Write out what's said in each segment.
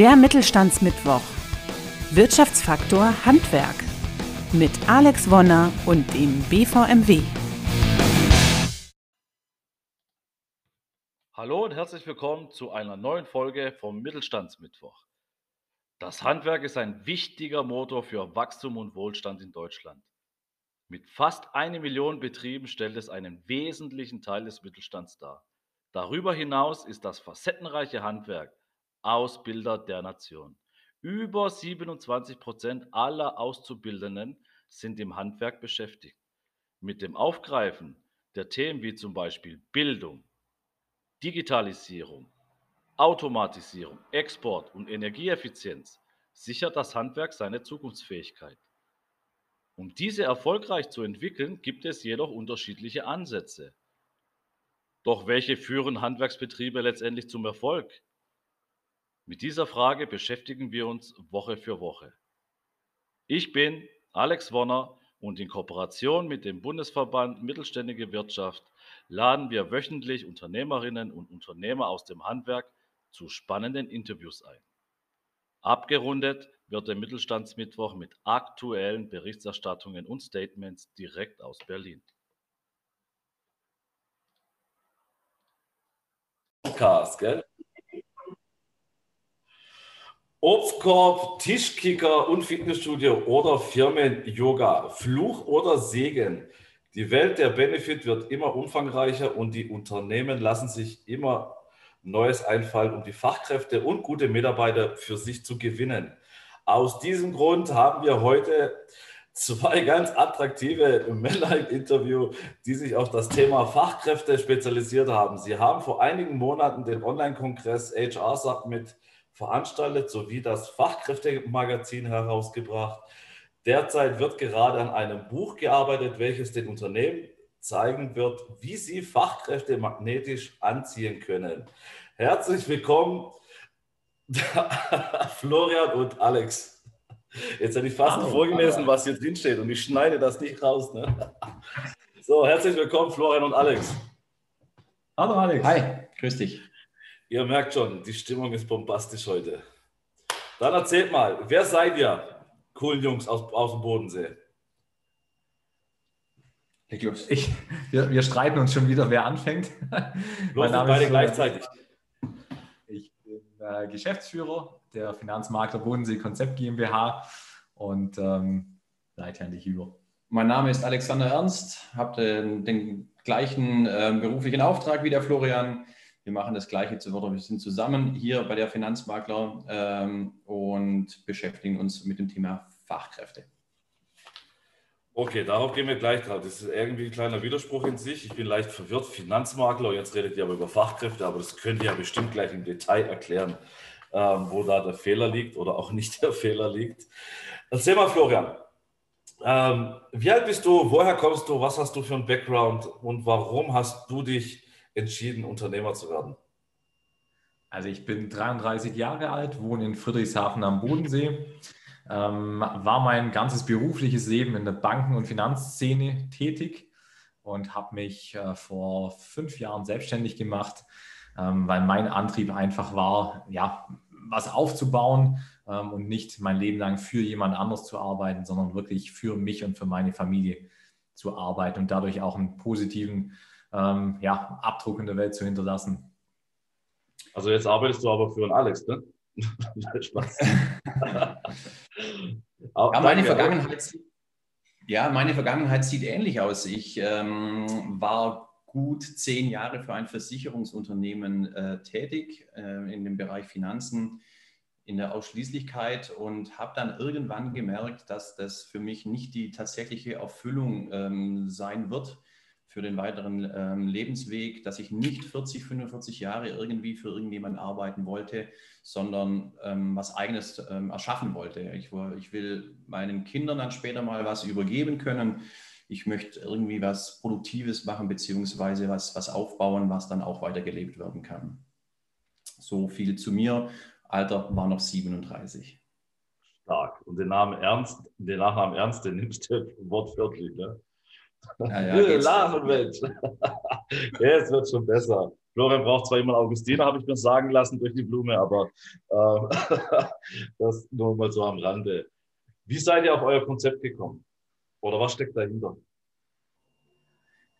Der Mittelstandsmittwoch. Wirtschaftsfaktor Handwerk. Mit Alex Wonner und dem BVMW. Hallo und herzlich willkommen zu einer neuen Folge vom Mittelstandsmittwoch. Das Handwerk ist ein wichtiger Motor für Wachstum und Wohlstand in Deutschland. Mit fast eine Million Betrieben stellt es einen wesentlichen Teil des Mittelstands dar. Darüber hinaus ist das facettenreiche Handwerk Ausbilder der Nation. Über 27 Prozent aller Auszubildenden sind im Handwerk beschäftigt. Mit dem Aufgreifen der Themen wie zum Beispiel Bildung, Digitalisierung, Automatisierung, Export und Energieeffizienz sichert das Handwerk seine Zukunftsfähigkeit. Um diese erfolgreich zu entwickeln, gibt es jedoch unterschiedliche Ansätze. Doch welche führen Handwerksbetriebe letztendlich zum Erfolg? Mit dieser Frage beschäftigen wir uns Woche für Woche. Ich bin Alex Wonner und in Kooperation mit dem Bundesverband Mittelständige Wirtschaft laden wir wöchentlich Unternehmerinnen und Unternehmer aus dem Handwerk zu spannenden Interviews ein. Abgerundet wird der Mittelstandsmittwoch mit aktuellen Berichterstattungen und Statements direkt aus Berlin. Podcast, gell? Obstkorb, Tischkicker und Fitnessstudio oder Firmen-Yoga. Fluch oder Segen? Die Welt der Benefit wird immer umfangreicher und die Unternehmen lassen sich immer Neues einfallen, um die Fachkräfte und gute Mitarbeiter für sich zu gewinnen. Aus diesem Grund haben wir heute zwei ganz attraktive Männer im Interview, die sich auf das Thema Fachkräfte spezialisiert haben. Sie haben vor einigen Monaten den Online-Kongress HR Submit veranstaltet sowie das Fachkräftemagazin herausgebracht. Derzeit wird gerade an einem Buch gearbeitet, welches den Unternehmen zeigen wird, wie sie Fachkräfte magnetisch anziehen können. Herzlich willkommen Florian und Alex. Jetzt hätte ich fast hallo, vorgelesen, was hier drin steht und ich schneide das nicht raus. Ne? So, herzlich willkommen, Florian und Alex. Hallo, Alex. Hi, grüß dich. Ihr merkt schon, die Stimmung ist bombastisch heute. Dann erzählt mal, wer seid ihr, coolen Jungs aus, aus dem Bodensee? Ich, wir, wir streiten uns schon wieder, wer anfängt. Los, beide gleichzeitig äh, Geschäftsführer der Finanzmakler Bodensee Konzept GmbH und ähm, leite an dich über. Mein Name ist Alexander Ernst, habe den, den, gleichen äh, beruflichen Auftrag wie der Florian. Wir machen das Gleiche zu Wort. Wir sind zusammen hier bei der Finanzmakler ähm, und beschäftigen uns mit dem Thema Fachkräfte. Okay, darauf gehen wir gleich drauf. Das ist irgendwie ein kleiner Widerspruch in sich. Ich bin leicht verwirrt. Finanzmakler, jetzt redet ihr aber über Fachkräfte, aber das könnt ihr ja bestimmt gleich im Detail erklären, ähm, wo da der Fehler liegt oder auch nicht der Fehler liegt. Erzähl mal, Florian. Ähm, wie alt bist du? Woher kommst du? Was hast du für einen Background? Und warum hast du dich entschieden, Unternehmer zu werden? Also ich bin 33 Jahre alt, wohne in Friedrichshafen am Bodensee ähm, war mein ganzes berufliches Leben in der Banken- und Finanzszene tätig und habe mich äh, vor fünf Jahren selbstständig gemacht, ähm, weil mein Antrieb einfach war, ja, was aufzubauen ähm, und nicht mein Leben lang für jemand anders zu arbeiten, sondern wirklich für mich und für meine Familie zu arbeiten und dadurch auch einen positiven ähm, ja, Abdruck in der Welt zu hinterlassen. Also jetzt arbeitest du aber für einen Alex, ne? Spaß. ja, meine Vergangenheit, ja, meine Vergangenheit sieht ähnlich aus. Ich ähm, war gut zehn Jahre für ein Versicherungsunternehmen äh, tätig äh, in dem Bereich Finanzen in der Ausschließlichkeit und habe dann irgendwann gemerkt, dass das für mich nicht die tatsächliche Erfüllung ähm, sein wird für den weiteren ähm, Lebensweg, dass ich nicht 40, 45 Jahre irgendwie für irgendjemanden arbeiten wollte, sondern ähm, was eigenes ähm, erschaffen wollte. Ich, ich will meinen Kindern dann später mal was übergeben können. Ich möchte irgendwie was Produktives machen, beziehungsweise was, was aufbauen, was dann auch weitergelebt werden kann. So viel zu mir. Alter war noch 37. Stark. Und den Namen Ernst, den Nachnamen Ernst, den nimmst du wortwörtlich, ne? Ja, ja, Lachen, Mensch. es wird schon besser. Florian braucht zwar immer Augustiner, habe ich mir sagen lassen durch die Blume, aber äh, das nur mal so am Rande. Wie seid ihr auf euer Konzept gekommen? Oder was steckt dahinter?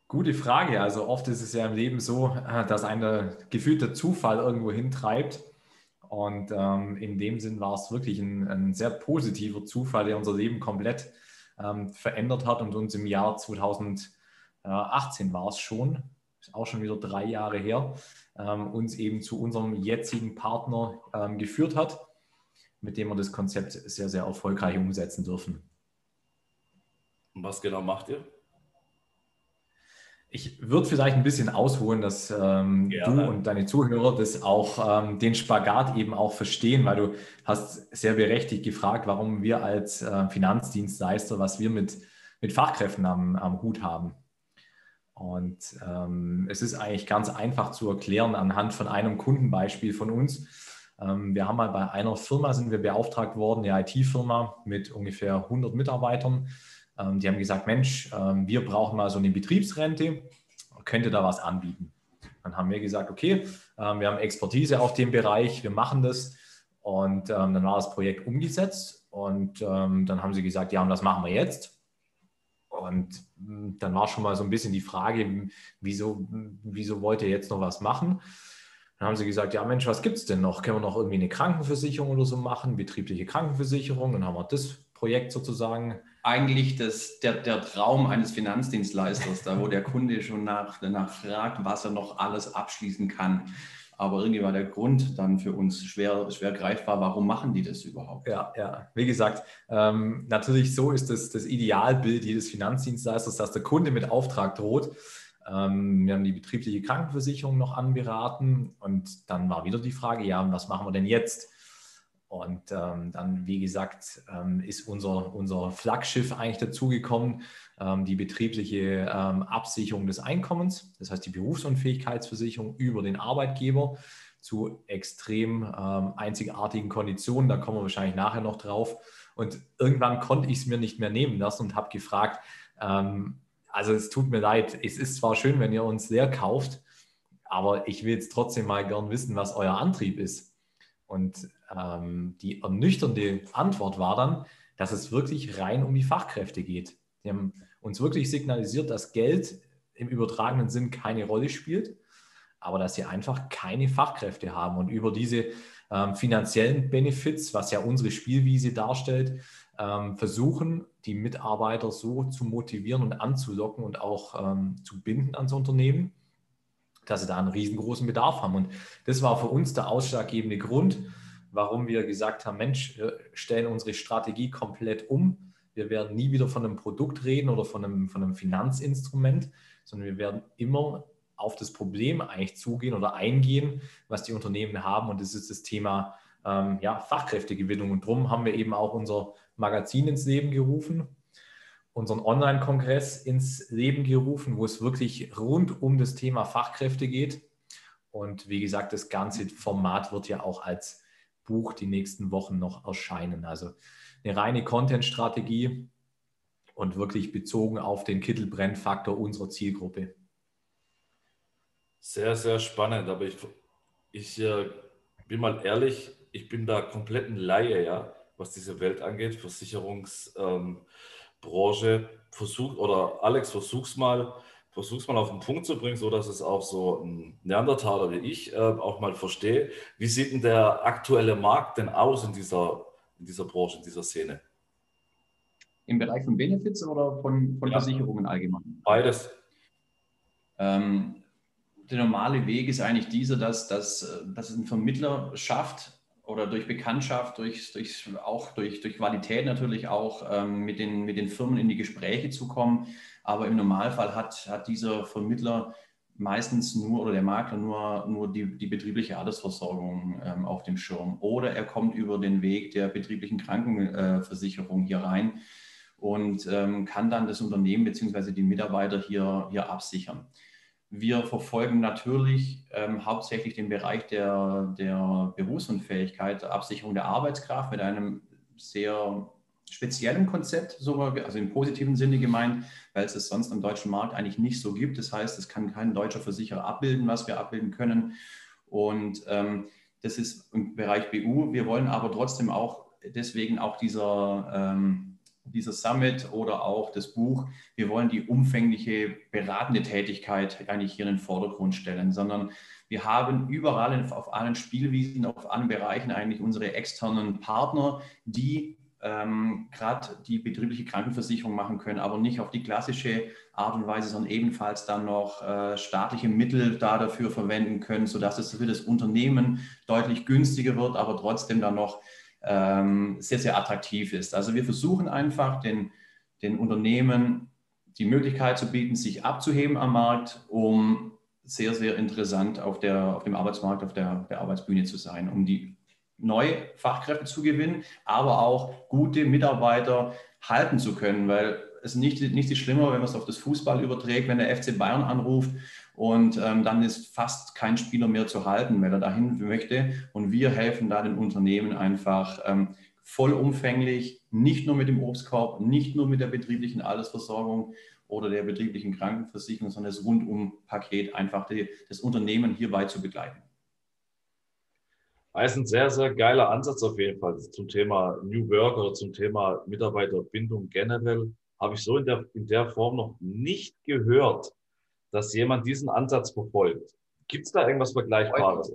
Gute Frage. Also oft ist es ja im Leben so, äh, dass ein gefühlter Zufall irgendwo hintreibt. Und ähm, in dem Sinn war es wirklich ein, ein, sehr positiver Zufall, der unser Leben komplett ähm, verändert hat und uns im Jahr 2018 war es schon, ist auch schon wieder drei Jahre her, ähm, uns eben zu unserem jetzigen Partner ähm, geführt hat, mit dem wir das Konzept sehr, sehr erfolgreich umsetzen dürfen. Und was genau macht ihr? Ich würde vielleicht ein bisschen ausholen, dass ähm, du und deine Zuhörer das auch ähm, den Spagat eben auch verstehen, weil du hast sehr berechtigt gefragt, warum wir als äh, Finanzdienstleister, was wir mit, mit Fachkräften am, am Hut haben. Und ähm, es ist eigentlich ganz einfach zu erklären anhand von einem Kundenbeispiel von uns. Ähm, wir haben mal bei einer Firma sind wir beauftragt worden, eine IT-Firma mit ungefähr 100 Mitarbeitern die haben gesagt, Mensch, ähm, wir brauchen mal so eine Betriebsrente, könnte da was anbieten? Dann haben wir gesagt, okay, ähm, wir haben Expertise auf dem Bereich, wir machen das. Und dann war das Projekt umgesetzt und dann haben sie gesagt, ja, und was machen wir jetzt? Und hm, dann war schon mal so ein bisschen die Frage, wieso, wieso wollt ihr jetzt noch was machen? Dann haben sie gesagt, ja Mensch, was gibt es denn noch? Können wir noch irgendwie eine Krankenversicherung oder so machen, betriebliche Krankenversicherung? Dann haben wir das Projekt sozusagen eigentlich das, der, der Traum eines Finanzdienstleisters, da wo der Kunde schon nach, danach fragt, was er noch alles abschließen kann. Aber irgendwie war der Grund dann für uns schwer, schwer greifbar, warum machen die das überhaupt? Ja, ja. Wie gesagt, ähm, natürlich so ist das, das Idealbild jedes Finanzdienstleisters, dass der Kunde mit Auftrag droht. Ähm, wir haben die betriebliche Krankenversicherung noch anberaten und dann war wieder die Frage, ja, was machen wir denn jetzt? Und ähm, dann, wie gesagt, ähm, ist unser, unser Flaggschiff eigentlich dazugekommen, ähm, die betriebliche ähm, Absicherung des Einkommens, das heißt die Berufsunfähigkeitsversicherung über den Arbeitgeber zu extrem ähm, einzigartigen Konditionen. Da kommen wir wahrscheinlich nachher noch drauf. Und irgendwann konnte ich es mir nicht mehr nehmen lassen und habe gefragt, ähm, also es tut mir leid, es ist zwar schön, wenn ihr uns leer kauft, aber ich will jetzt trotzdem mal gern wissen, was euer Antrieb ist. Und ähm, die ernüchternde Antwort war dann, dass es wirklich rein um die Fachkräfte geht. Die haben uns wirklich signalisiert, dass Geld im übertragenen Sinn keine Rolle spielt, aber dass sie einfach keine Fachkräfte haben. Und über diese ähm, finanziellen Benefits, was ja unsere Spielwiese darstellt, ähm, versuchen, die Mitarbeiter so zu motivieren und anzulocken und auch ähm, zu binden ans Unternehmen, dass sie da einen riesengroßen Bedarf haben. Und das war für uns der ausschlaggebende Grund, warum wir gesagt haben, Mensch, wir stellen unsere Strategie komplett um. Wir werden nie wieder von einem Produkt reden oder von einem, von einem Finanzinstrument, sondern wir werden immer auf das Problem eigentlich zugehen oder eingehen, was die Unternehmen haben. Und das ist das Thema ähm, ja, Fachkräftegewinnung. Und darum haben wir eben auch unser Magazin ins Leben gerufen, unseren Online-Kongress ins Leben gerufen, wo es wirklich rund um das Thema Fachkräfte geht. Und wie gesagt, das ganze Format wird ja auch als Buch die nächsten Wochen noch erscheinen. Also eine reine Content-Strategie und wirklich bezogen auf den Kittelbrennfaktor unserer Zielgruppe. Sehr, sehr spannend. Aber ich, ich äh, bin mal ehrlich, ich bin da komplett ein Laie, ja, was diese Welt angeht, Versicherungs. Ähm, Branche versucht, oder Alex, versuch's mal, versuch's mal auf den Punkt zu bringen, so dass es auch so ein Neandertaler wie ich äh, auch mal verstehe. Wie sieht denn der aktuelle Markt denn aus in dieser, in dieser Branche, in dieser Szene? Im Bereich von Benefits oder von, von ja. Versicherungen allgemein? Beides. Ähm, der normale Weg ist eigentlich dieser, dass, dass, äh, dass es ein Vermittler schafft, oder durch Bekanntschaft, durch, durch, auch durch, durch Qualität natürlich auch ähm, mit, den, mit den Firmen in die Gespräche zu kommen. Aber im Normalfall hat, hat dieser Vermittler meistens nur oder der Makler nur, nur die, die betriebliche Altersversorgung ähm, auf dem Schirm. Oder er kommt über den Weg der betrieblichen Krankenversicherung hier rein und ähm, kann dann das Unternehmen bzw. die Mitarbeiter hier, hier absichern. Wir verfolgen natürlich ähm, hauptsächlich den Bereich der, der Berufsunfähigkeit, Absicherung der Arbeitskraft mit einem sehr speziellem Konzept, sogar, also im positiven Sinne gemeint, weil es es sonst am deutschen Markt eigentlich nicht so gibt. Das heißt, es kann kein deutscher Versicherer abbilden, was wir abbilden können. Und ähm, das ist im Bereich BU. Wir wollen aber trotzdem auch, deswegen auch dieser, ähm, dieser Summit oder auch das Buch, wir wollen die umfängliche beratende Tätigkeit eigentlich hier in den Vordergrund stellen, sondern wir haben überall auf allen Spielwiesen, auf allen Bereichen eigentlich unsere externen Partner, die ähm, gerade die betriebliche Krankenversicherung machen können, aber nicht auf die klassische Art und Weise, sondern ebenfalls dann noch äh, staatliche Mittel da dafür verwenden können, sodass es für das Unternehmen deutlich günstiger wird, aber trotzdem dann noch ähm, sehr, sehr attraktiv ist. Also wir versuchen einfach den, den Unternehmen die Möglichkeit zu bieten, sich abzuheben am Markt, um sehr, sehr interessant auf, der, auf dem Arbeitsmarkt, auf der, der Arbeitsbühne zu sein, um die neue Fachkräfte zu gewinnen, aber auch gute Mitarbeiter halten zu können, weil es nicht, nicht ist schlimmer, wenn man es auf das Fußball überträgt, wenn der FC Bayern anruft und ähm, dann ist fast kein Spieler mehr zu halten, wenn er dahin möchte. Und wir helfen da den Unternehmen einfach ähm, vollumfänglich, nicht nur mit dem Obstkorb, nicht nur mit der betrieblichen Altersversorgung oder der betrieblichen Krankenversicherung, sondern das Rundum-Paket einfach die, das Unternehmen hierbei zu begleiten. Das ist ein sehr, sehr geiler Ansatz auf jeden Fall zum Thema New Work oder zum Thema Mitarbeiterbindung generell. Habe ich so in der, in der Form noch nicht gehört, dass jemand diesen Ansatz verfolgt. Gibt es da irgendwas Vergleichbares?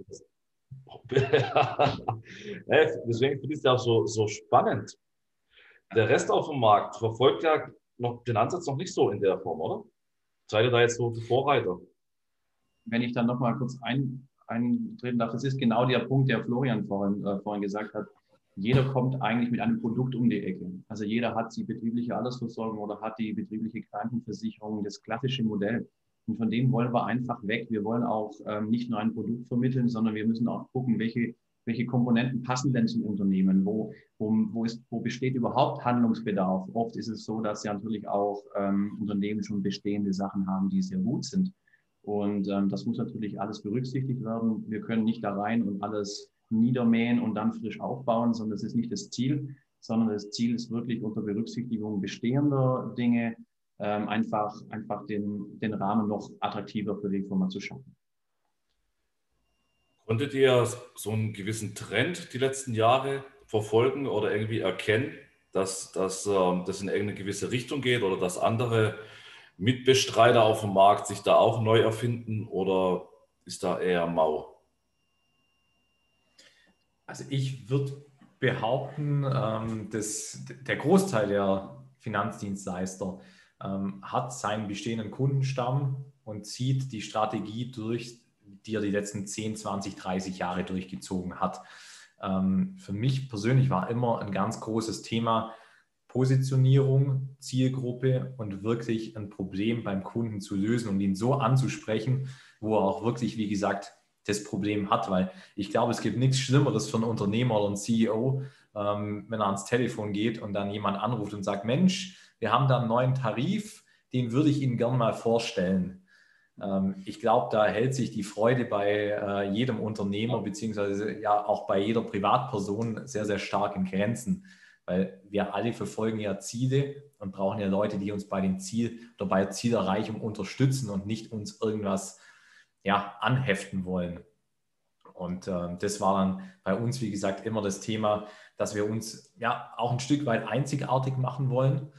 Deswegen finde ich es ja auch so, so spannend. Der Rest auf dem Markt verfolgt ja noch den Ansatz noch nicht so in der Form, oder? Seid ihr da jetzt so die Vorreiter? Wenn ich dann nochmal kurz ein, eintreten darf, das ist genau der Punkt, der Florian vorhin, äh, vorhin gesagt hat. Jeder kommt eigentlich mit einem Produkt um die Ecke. Also jeder hat die betriebliche Altersversorgung oder hat die betriebliche Krankenversicherung, das klassische Modell. Und von dem wollen wir einfach weg. Wir wollen auch ähm, nicht nur ein Produkt vermitteln, sondern wir müssen auch gucken, welche, welche Komponenten passen denn zum Unternehmen? Wo, wo, wo, ist, wo besteht überhaupt Handlungsbedarf? Oft ist es so, dass ja natürlich auch ähm, Unternehmen schon bestehende Sachen haben, die sehr gut sind. Und ähm, das muss natürlich alles berücksichtigt werden. Wir können nicht da rein und alles niedermähen und dann frisch aufbauen, sondern das ist nicht das Ziel, sondern das Ziel ist wirklich unter Berücksichtigung bestehender Dinge ähm, einfach, einfach den, den Rahmen noch attraktiver für die Firma zu schaffen. Konntet ihr so einen gewissen Trend die letzten Jahre verfolgen oder irgendwie erkennen, dass, dass ähm, das in irgendeine gewisse Richtung geht oder dass andere Mitbestreiter auf dem Markt sich da auch neu erfinden oder ist da eher mau? Also ich würde behaupten, ähm, dass der Großteil der Finanzdienstleister ähm, hat seinen bestehenden Kundenstamm und zieht die Strategie durch, die er die letzten 10, 20, 30 Jahre durchgezogen hat. Ähm, für mich persönlich war immer ein ganz großes Thema, Positionierung, Zielgruppe und wirklich ein Problem beim Kunden zu lösen und ihn so anzusprechen, wo er auch wirklich, wie gesagt, das Problem hat. Weil ich glaube, es gibt nichts Schlimmeres für einen Unternehmer oder einen CEO, ähm, wenn er ans Telefon geht und dann jemand anruft und sagt, Mensch, wir haben da einen neuen Tarif, den würde ich Ihnen gerne mal vorstellen. Ähm, ich glaube, da hält sich die Freude bei äh, jedem Unternehmer beziehungsweise ja auch bei jeder Privatperson sehr, sehr stark in Grenzen weil wir alle verfolgen ja Ziele und brauchen ja Leute, die uns bei dem Ziel oder bei Zielerreichung unterstützen und nicht uns irgendwas ja, anheften wollen. Und äh, das war dann bei uns, wie gesagt, immer das Thema, dass wir uns ja auch ein Stück weit einzigartig machen wollen.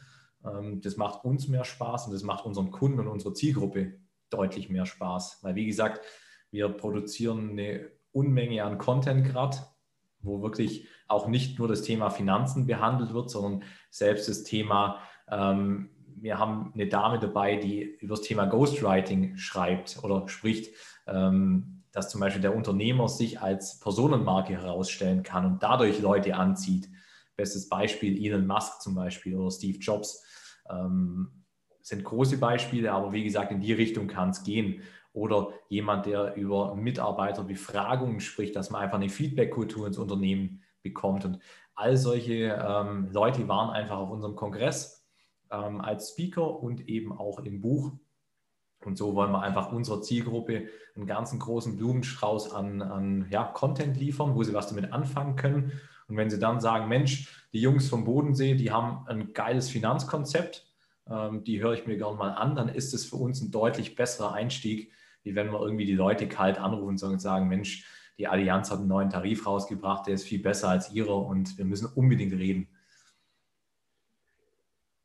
Ähm, das macht uns mehr Spaß und das macht unseren Kunden und unserer Zielgruppe deutlich mehr Spaß. Weil, wie gesagt, wir produzieren eine Unmenge an Content gerade, wo wirklich auch nicht nur das Thema Finanzen behandelt wird, sondern selbst das Thema, ähm, wir haben eine Dame dabei, die über das Thema Ghostwriting schreibt oder spricht, ähm, dass zum Beispiel der Unternehmer sich als Personenmarke herausstellen kann und dadurch Leute anzieht. Bestes Beispiel Elon Musk zum Beispiel oder Steve Jobs. Ähm, sind große Beispiele, aber wie gesagt, in die Richtung kann es gehen. Oder jemand, der über Mitarbeiterbefragungen spricht, dass man einfach eine Feedback-Kultur ins Unternehmen bekommt. Und all solche ähm, Leute waren einfach auf unserem Kongress ähm, als Speaker und eben auch im Buch. Und so wollen wir einfach unserer Zielgruppe einen ganzen großen Blumenstrauß an, an ja, Content liefern, wo sie was damit anfangen können Und wenn sie dann sagen, Mensch, die Jungs vom Bodensee, die haben ein geiles Finanzkonzept, ähm, die höre ich mir gerne mal an, dann ist es für uns ein deutlich besserer Einstieg, wie wenn wir irgendwie die Leute kalt anrufen und sagen, Mensch, die Allianz hat einen neuen Tarif rausgebracht, der ist viel besser als ihrer und wir müssen unbedingt reden.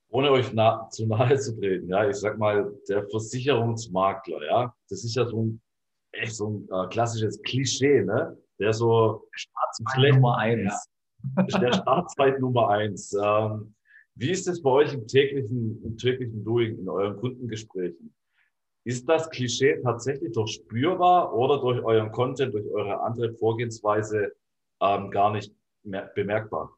Ohne euch nah, zu nahe zu treten, ja, ich sag mal, der Versicherungsmakler, ja, das ist ja so ein echt so ein äh, klassisches Klischee, ne? Der so Staatsfeind Nummer eins. Ja, der Staatsfeind Nummer eins. Ähm, wie ist es bei euch im täglichen, im täglichen Doing, in euren Kundengesprächen? Ist das Klischee tatsächlich doch spürbar oder durch euren Content, durch eure andere Vorgehensweise ähm, gar nicht mehr bemerkbar?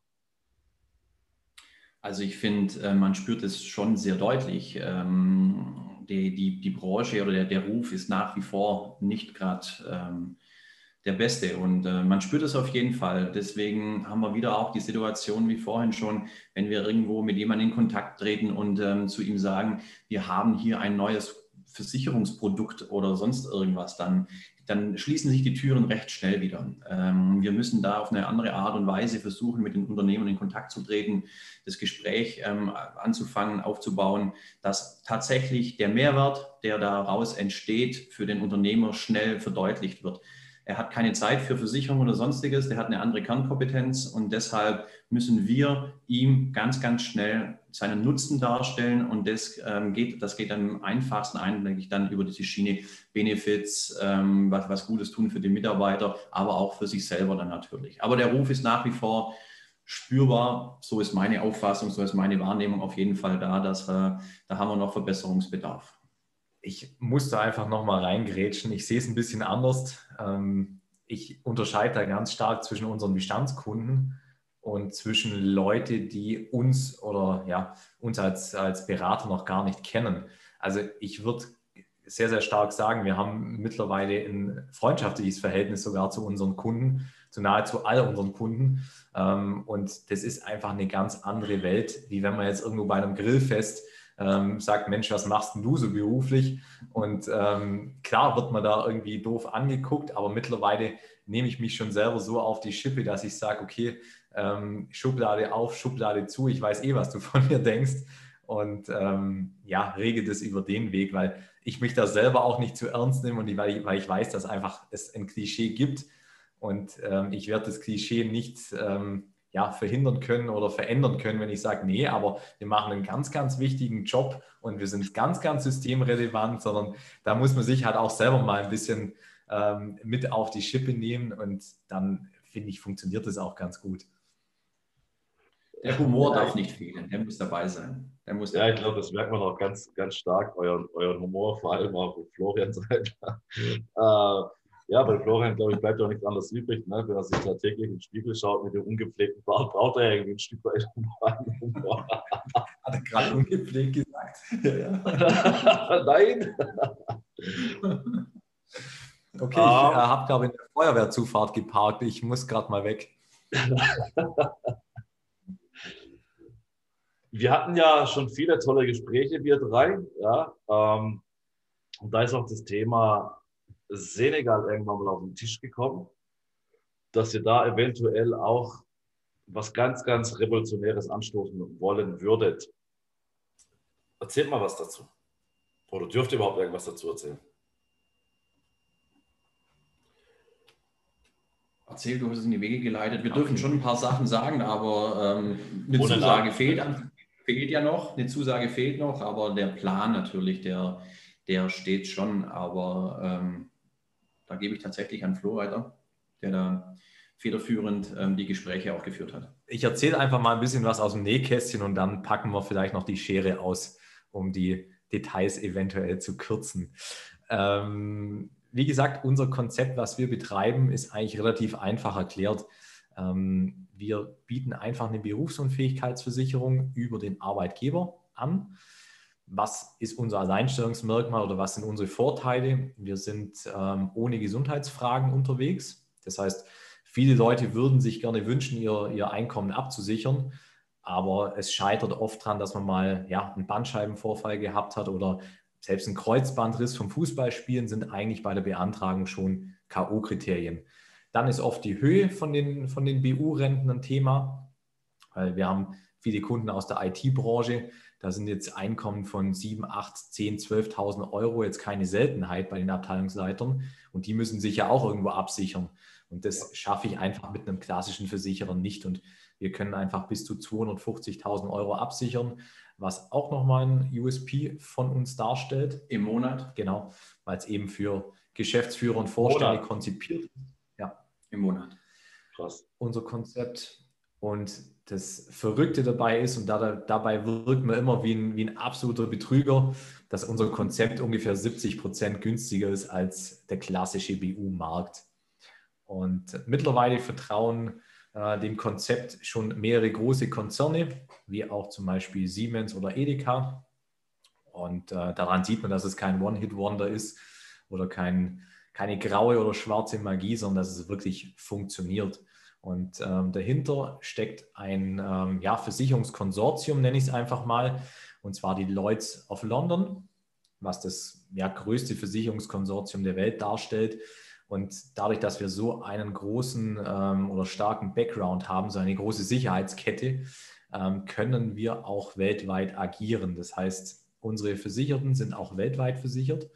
Also ich finde, äh, man spürt es schon sehr deutlich. Ähm, die, die, die Branche oder der, der Ruf ist nach wie vor nicht gerade ähm, der beste. Und äh, man spürt es auf jeden Fall. Deswegen haben wir wieder auch die Situation wie vorhin schon, wenn wir irgendwo mit jemandem in Kontakt treten und ähm, zu ihm sagen, wir haben hier ein neues Versicherungsprodukt oder sonst irgendwas, dann, dann schließen sich die Türen recht schnell wieder. Ähm, wir müssen da auf eine andere Art und Weise versuchen, mit den Unternehmen in Kontakt zu treten, das Gespräch ähm, anzufangen, aufzubauen, dass tatsächlich der Mehrwert, der daraus entsteht, für den Unternehmer schnell verdeutlicht wird. Er hat keine Zeit für Versicherung oder sonstiges, der hat eine andere Kernkompetenz und deshalb müssen wir ihm ganz, ganz schnell seinen Nutzen darstellen und das, ähm, geht, das geht am einfachsten eigentlich dann über die Schiene Benefits, ähm, was, was Gutes tun für die Mitarbeiter, aber auch für sich selber dann natürlich. Aber der Ruf ist nach wie vor spürbar, so ist meine Auffassung, so ist meine Wahrnehmung auf jeden Fall da, dass äh, da haben wir noch Verbesserungsbedarf ich musste einfach nochmal reingrätschen. Ich sehe es ein bisschen anders. Ähm, ich unterscheide da ganz stark zwischen unseren Bestandskunden und zwischen Leute, die uns oder ja, uns als, als Berater noch gar nicht kennen. Also ich würde sehr, sehr stark sagen, wir haben mittlerweile ein freundschaftliches Verhältnis sogar zu unseren Kunden, zu nahezu all unseren Kunden. Ähm, und das ist einfach eine ganz andere Welt, wie wenn man jetzt irgendwo bei einem Grillfest ähm, sagt, Mensch, was machst denn du so beruflich? Und ähm, klar wird man da irgendwie doof angeguckt, aber mittlerweile nehme ich mich schon selber so auf die Schippe, dass ich sage, okay, ähm, Schublade auf, Schublade zu, ich weiß eh, was du von mir denkst. Und ähm, ja, rege das über den Weg, weil ich mich da selber auch nicht zu ernst nehme und weil ich, weil ich weiß, dass einfach es ein Klischee gibt. Und ähm, ich werde das Klischee nicht ähm, ja, verhindern können oder verändern können, wenn ich sage, nee, aber wir machen einen ganz, ganz wichtigen Job und wir sind ganz, ganz systemrelevant, sondern da muss man sich halt auch selber mal ein bisschen ähm, mit auf die Schippe nehmen und dann finde ich, funktioniert das auch ganz gut. Der Humor darf nicht fehlen, der muss dabei sein. Der muss ja, ich glaube, das merkt man auch ganz, ganz stark, euren, euren Humor, vor allem auch Florian Seite. äh, ja, bei Florian, glaube ich, bleibt auch nichts anderes übrig. Ne? Wenn er sich da täglich in den Spiegel schaut mit dem ungepflegten Bart, braucht er ja irgendwie ein Stück weit Humor. Hat er gerade ungepflegt gesagt? Nein. Okay, ich uh, habe, glaube ich, eine Feuerwehrzufahrt geparkt. Ich muss gerade mal weg. wir hatten ja schon viele tolle Gespräche, wir drei. Ja, ähm, und da ist auch das Thema Senegal irgendwann mal auf den Tisch gekommen, dass ihr da eventuell auch was ganz, ganz Revolutionäres anstoßen wollen würdet. Erzählt mal was dazu. Oder dürft ihr überhaupt irgendwas dazu erzählen? Erzähl, du hast es in die Wege geleitet. Wir okay. dürfen schon ein paar Sachen sagen, aber ähm, eine Ohne Zusage fehlt, fehlt ja noch. Eine Zusage fehlt noch, aber der Plan natürlich, der, der steht schon. Aber ähm, da gebe ich tatsächlich an Flo weiter, der da federführend ähm, die Gespräche auch geführt hat. Ich erzähle einfach mal ein bisschen was aus dem Nähkästchen und dann packen wir vielleicht noch die Schere aus, um die Details eventuell zu kürzen. Ähm, wie gesagt, unser Konzept, was wir betreiben, ist eigentlich relativ einfach erklärt. Ähm, wir bieten einfach eine Berufsunfähigkeitsversicherung über den Arbeitgeber an was ist unser Alleinstellungsmerkmal oder was sind unsere Vorteile? Wir sind ähm, ohne Gesundheitsfragen unterwegs. Das heißt, viele Leute würden sich gerne wünschen, ihr, ihr Einkommen abzusichern, aber es scheitert oft daran, dass man mal ja, einen Bandscheibenvorfall gehabt hat oder selbst ein Kreuzbandriss vom Fußballspielen sind eigentlich bei der Beantragung schon K.O.-Kriterien. Dann ist oft die Höhe von den, von den BU-Renten ein Thema, weil wir haben viele Kunden aus der IT-Branche. Da sind jetzt Einkommen von 7, 8, 10, 12.000 Euro jetzt keine Seltenheit bei den Abteilungsleitern. Und die müssen sich ja auch irgendwo absichern. Und das schaffe ich einfach mit einem klassischen Versicherer nicht. Und wir können einfach bis zu 250.000 Euro absichern, was auch nochmal ein USP von uns darstellt. Im Monat? Genau, weil es eben für Geschäftsführer und Vorstände Monat. konzipiert ist. Ja, im Monat. Krass. Unser Konzept. Und das Verrückte dabei ist, und da, dabei wirkt man immer wie ein, wie ein absoluter Betrüger, dass unser Konzept ungefähr 70 Prozent günstiger ist als der klassische BU-Markt. Und mittlerweile vertrauen äh, dem Konzept schon mehrere große Konzerne, wie auch zum Beispiel Siemens oder Edeka. Und äh, daran sieht man, dass es kein One-Hit-Wonder ist oder kein, keine graue oder schwarze Magie, sondern dass es wirklich funktioniert. Und ähm, dahinter steckt ein ähm, ja, Versicherungskonsortium, nenne ich es einfach mal, und zwar die Lloyds of London, was das ja, größte Versicherungskonsortium der Welt darstellt. Und dadurch, dass wir so einen großen ähm, oder starken Background haben, so eine große Sicherheitskette, ähm, können wir auch weltweit agieren. Das heißt, unsere Versicherten sind auch weltweit versichert.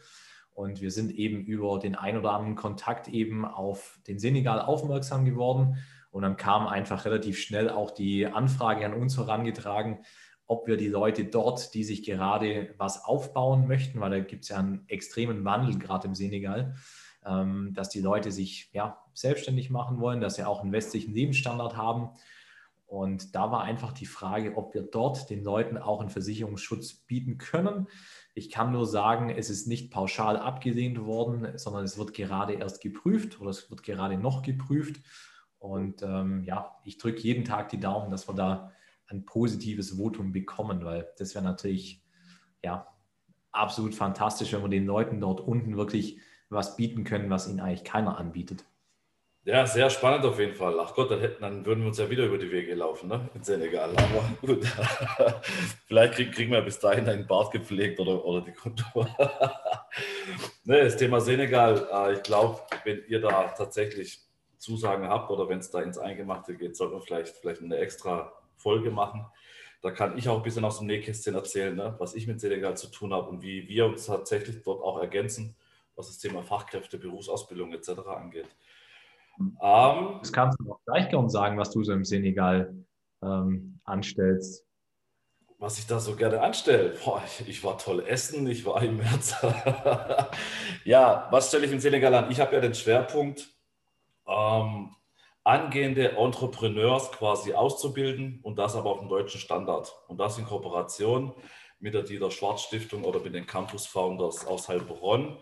Und wir sind eben über den ein oder anderen Kontakt eben auf den Senegal aufmerksam geworden. Und dann kam einfach relativ schnell auch die Anfrage an uns herangetragen, ob wir die Leute dort, die sich gerade was aufbauen möchten, weil da gibt es ja einen extremen Wandel gerade im Senegal, ähm, dass die Leute sich ja, selbstständig machen wollen, dass sie auch einen westlichen Lebensstandard haben. Und da war einfach die Frage, ob wir dort den Leuten auch einen Versicherungsschutz bieten können. Ich kann nur sagen, es ist nicht pauschal abgelehnt worden, sondern es wird gerade erst geprüft oder es wird gerade noch geprüft. Und ähm, ja, ich drücke jeden Tag die Daumen, dass wir da ein positives Votum bekommen, weil das wäre natürlich ja absolut fantastisch, wenn wir den Leuten dort unten wirklich was bieten können, was ihnen eigentlich keiner anbietet. Ja, sehr spannend auf jeden Fall. Ach Gott, dann, hätten, dann würden wir uns ja wieder über die Wege laufen, ne? In Senegal. Aber gut, vielleicht krieg, kriegen wir bis dahin einen Bart gepflegt oder, oder die Kontur. ne, das Thema Senegal, äh, ich glaube, wenn ihr da tatsächlich Zusagen habt oder wenn es da ins Eingemachte geht, sollte man vielleicht, vielleicht eine extra Folge machen. Da kann ich auch ein bisschen aus dem Nähkästchen erzählen, ne? was ich mit Senegal zu tun habe und wie wir uns tatsächlich dort auch ergänzen was das Thema Fachkräfte, Berufsausbildung etc. angeht. Ähm, das kannst du auch gleich gerne sagen, was du so im Senegal ähm, anstellst. Was ich da so gerne anstelle? Boah, ich, ich, war toll essen, ich war im März. ja, was stelle ich im Senegal an? Ich habe ja den Schwerpunkt, ähm, angehende Entrepreneurs quasi auszubilden und das aber auf dem deutschen Standard. Und das in Kooperation mit der Dieter Schwarz Stiftung oder mit den Campus Founders aus Heilbronn.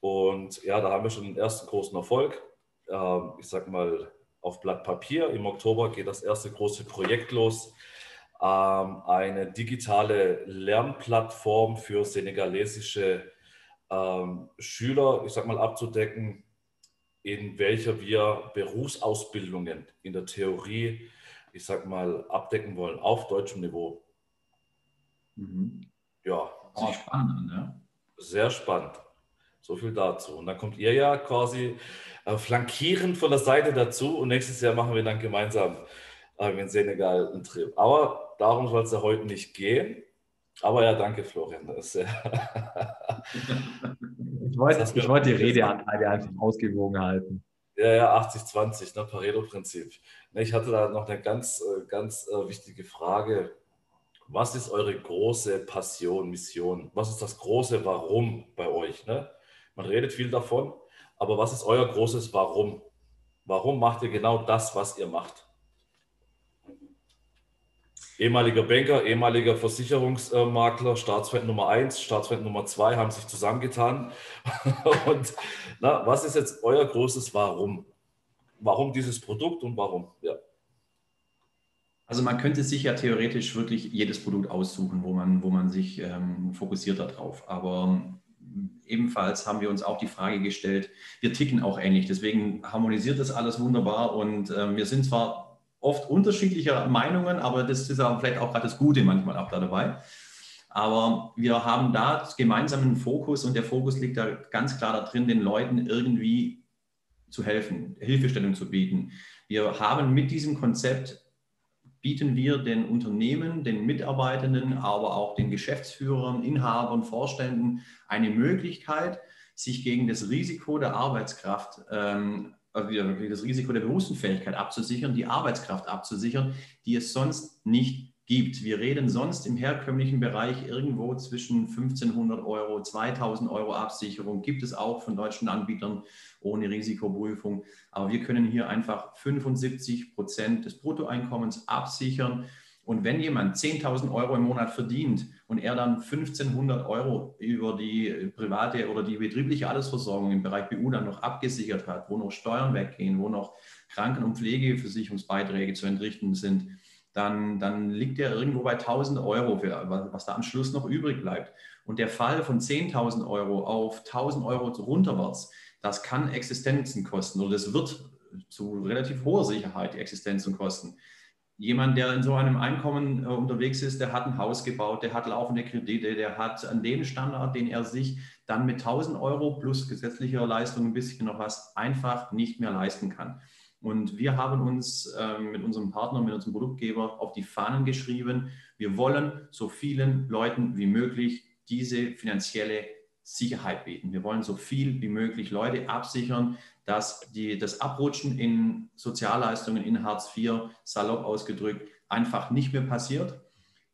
Und ja, da haben wir schon den ersten großen Erfolg. Ähm, ich sag mal, auf Blatt Papier. Im Oktober geht das erste große Projekt los. Ähm, eine digitale Lernplattform für senegalesische ähm, Schüler, ich sag mal, abzudecken, in welcher wir Berufsausbildungen in der Theorie, ich sag mal, abdecken wollen auf deutschem Niveau. Mhm. Ja. Sehr spannend, ne? Sehr spannend. So viel dazu. Und dann kommt ihr ja quasi äh, flankierend von der Seite dazu und nächstes Jahr machen wir dann gemeinsam äh, in Senegal einen Trip. Aber darum soll es ja heute nicht gehen. Aber ja, danke, Florian. Das, ja. ich wollte, ich wollte die Redeanteile einfach ausgewogen halten. Ja, ja, 80-20, ne, Pareto-Prinzip. Ne, ich hatte da noch eine ganz, äh, ganz äh, wichtige Frage. Was ist eure große Passion, Mission? Was ist das große Warum bei euch? Ne? Man redet viel davon, aber was ist euer großes Warum? Warum macht ihr genau das, was ihr macht? Ehemaliger Banker, ehemaliger Versicherungsmakler, Staatsfeind Nummer 1, Staatsfeind Nummer 2 haben sich zusammengetan. und na, was ist jetzt euer großes Warum? Warum dieses Produkt und warum? Ja. Also man könnte sich ja theoretisch wirklich jedes Produkt aussuchen, wo man, wo man sich ähm, fokussiert darauf. Aber ebenfalls haben wir uns auch die Frage gestellt, wir ticken auch ähnlich, deswegen harmonisiert das alles wunderbar und äh, wir sind zwar oft unterschiedlicher Meinungen, aber das ist ja vielleicht auch gerade das Gute manchmal auch da dabei. Aber wir haben da gemeinsam einen Fokus und der Fokus liegt da ganz klar da drin, den Leuten irgendwie zu helfen, Hilfestellung zu bieten. Wir haben mit diesem Konzept bieten wir den Unternehmen, den Mitarbeitenden, aber auch den Geschäftsführern, Inhabern, Vorständen eine Möglichkeit, sich gegen das Risiko der Arbeitskraft, ähm, also das Risiko der Berufsunfähigkeit abzusichern, die Arbeitskraft abzusichern, die es sonst nicht gibt. Wir reden sonst im herkömmlichen Bereich irgendwo zwischen 1500 Euro, 2000 Euro Absicherung. Gibt es auch von deutschen Anbietern ohne Risikoprüfung. Aber wir können hier einfach 75 Prozent des Bruttoeinkommens absichern. Und wenn jemand 10.000 Euro im Monat verdient und er dann 1.500 Euro über die private oder die betriebliche Altersversorgung im Bereich BU dann noch abgesichert hat, wo noch Steuern weggehen, wo noch Kranken- und Pflegeversicherungsbeiträge zu entrichten sind, dann, dann liegt er irgendwo bei 1000 Euro, für, was da am Schluss noch übrig bleibt. Und der Fall von 10.000 Euro auf 1000 Euro runterwärts, das kann Existenzen kosten oder das wird zu relativ hoher Sicherheit Existenzen kosten. Jemand, der in so einem Einkommen äh, unterwegs ist, der hat ein Haus gebaut, der hat laufende Kredite, der hat an dem Standard, den er sich dann mit 1000 Euro plus gesetzlicher Leistung ein bisschen noch was einfach nicht mehr leisten kann. Und wir haben uns ähm, mit unserem Partner, mit unserem Produktgeber auf die Fahnen geschrieben, wir wollen so vielen Leuten wie möglich diese finanzielle Sicherheit bieten. Wir wollen so viel wie möglich Leute absichern, dass die, das Abrutschen in Sozialleistungen in Hartz IV, salopp ausgedrückt, einfach nicht mehr passiert.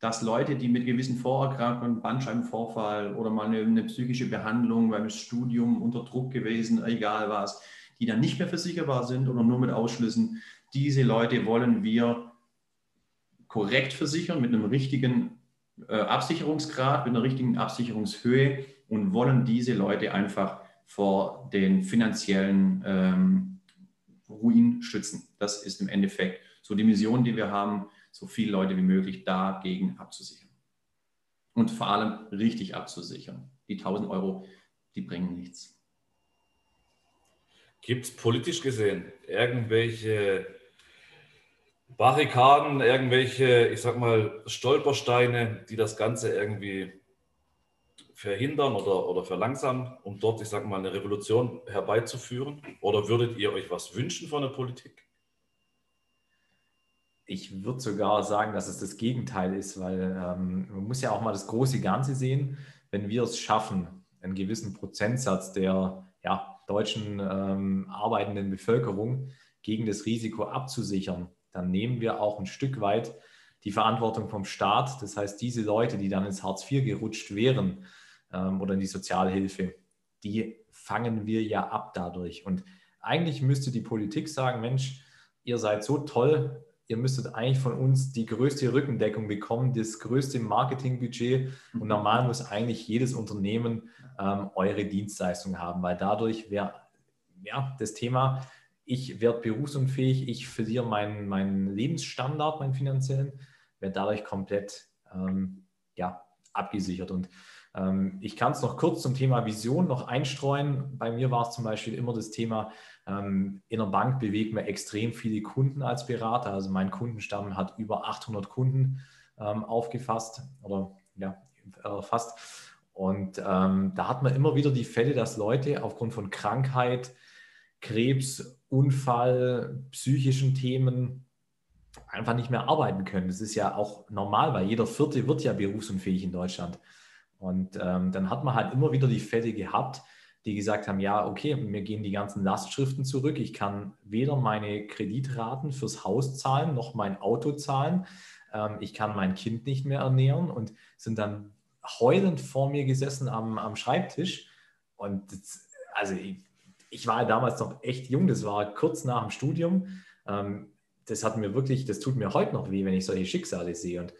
Dass Leute, die mit gewissen Vorerkrankungen, Bandscheibenvorfall oder mal eine, eine psychische Behandlung beim Studium unter Druck gewesen, egal was, die dann nicht mehr versicherbar sind oder nur mit Ausschlüssen. Diese Leute wollen wir korrekt versichern mit einem richtigen äh, Absicherungsgrad, mit einer richtigen Absicherungshöhe und wollen diese Leute einfach vor den finanziellen ähm, Ruin schützen. Das ist im Endeffekt so die Mission, die wir haben, so viele Leute wie möglich dagegen abzusichern. Und vor allem richtig abzusichern. Die 1000 Euro, die bringen nichts. Gibt es politisch gesehen irgendwelche Barrikaden, irgendwelche, ich sag mal, Stolpersteine, die das Ganze irgendwie verhindern oder, oder verlangsamen, um dort, ich sag mal, eine Revolution herbeizuführen? Oder würdet ihr euch was wünschen von der Politik? Ich würde sogar sagen, dass es das Gegenteil ist, weil ähm, man muss ja auch mal das große Ganze sehen. Wenn wir es schaffen, einen gewissen Prozentsatz der ja, deutschen ähm, arbeitenden Bevölkerung gegen das Risiko abzusichern, dann nehmen wir auch ein Stück weit die Verantwortung vom Staat. Das heißt, diese Leute, die dann ins Hartz IV gerutscht wären ähm, oder in die Sozialhilfe, die fangen wir ja ab dadurch. Und eigentlich müsste die Politik sagen, Mensch, ihr seid so toll, ihr müsstet eigentlich von uns die größte Rückendeckung bekommen, das größte Marketingbudget. Und normal muss eigentlich jedes Unternehmen ähm, eure Dienstleistung haben, weil dadurch wäre ja, das Thema, ich werde berufsunfähig, ich verliere meinen, meinen Lebensstandard, meinen finanziellen, werde dadurch komplett ähm, ja, abgesichert. Und ich kann es noch kurz zum Thema Vision noch einstreuen. Bei mir war es zum Beispiel immer das Thema, ähm, in der Bank bewegen wir extrem viele Kunden als Berater. Also mein Kundenstamm hat über 800 Kunden ähm, aufgefasst oder ja, erfasst. Und ähm, da hat man immer wieder die Fälle, dass Leute aufgrund von Krankheit, Krebs, Unfall, psychischen Themen einfach nicht mehr arbeiten können. Das ist ja auch normal, weil jeder Vierte wird ja berufsunfähig in Deutschland. Und ähm, dann hat man halt immer wieder die Fälle gehabt, die gesagt haben, ja, okay, mir gehen die ganzen Lastschriften zurück. Ich kann weder meine Kreditraten fürs Haus zahlen, noch mein Auto zahlen. Ähm, ich kann mein Kind nicht mehr ernähren und sind dann heulend vor mir gesessen am, am Schreibtisch. Und das, also ich, ich, war damals noch echt jung, das war kurz nach dem Studium. Ähm, das hat mir wirklich, das tut mir heute noch weh, wenn ich solche Schicksale sehe. Und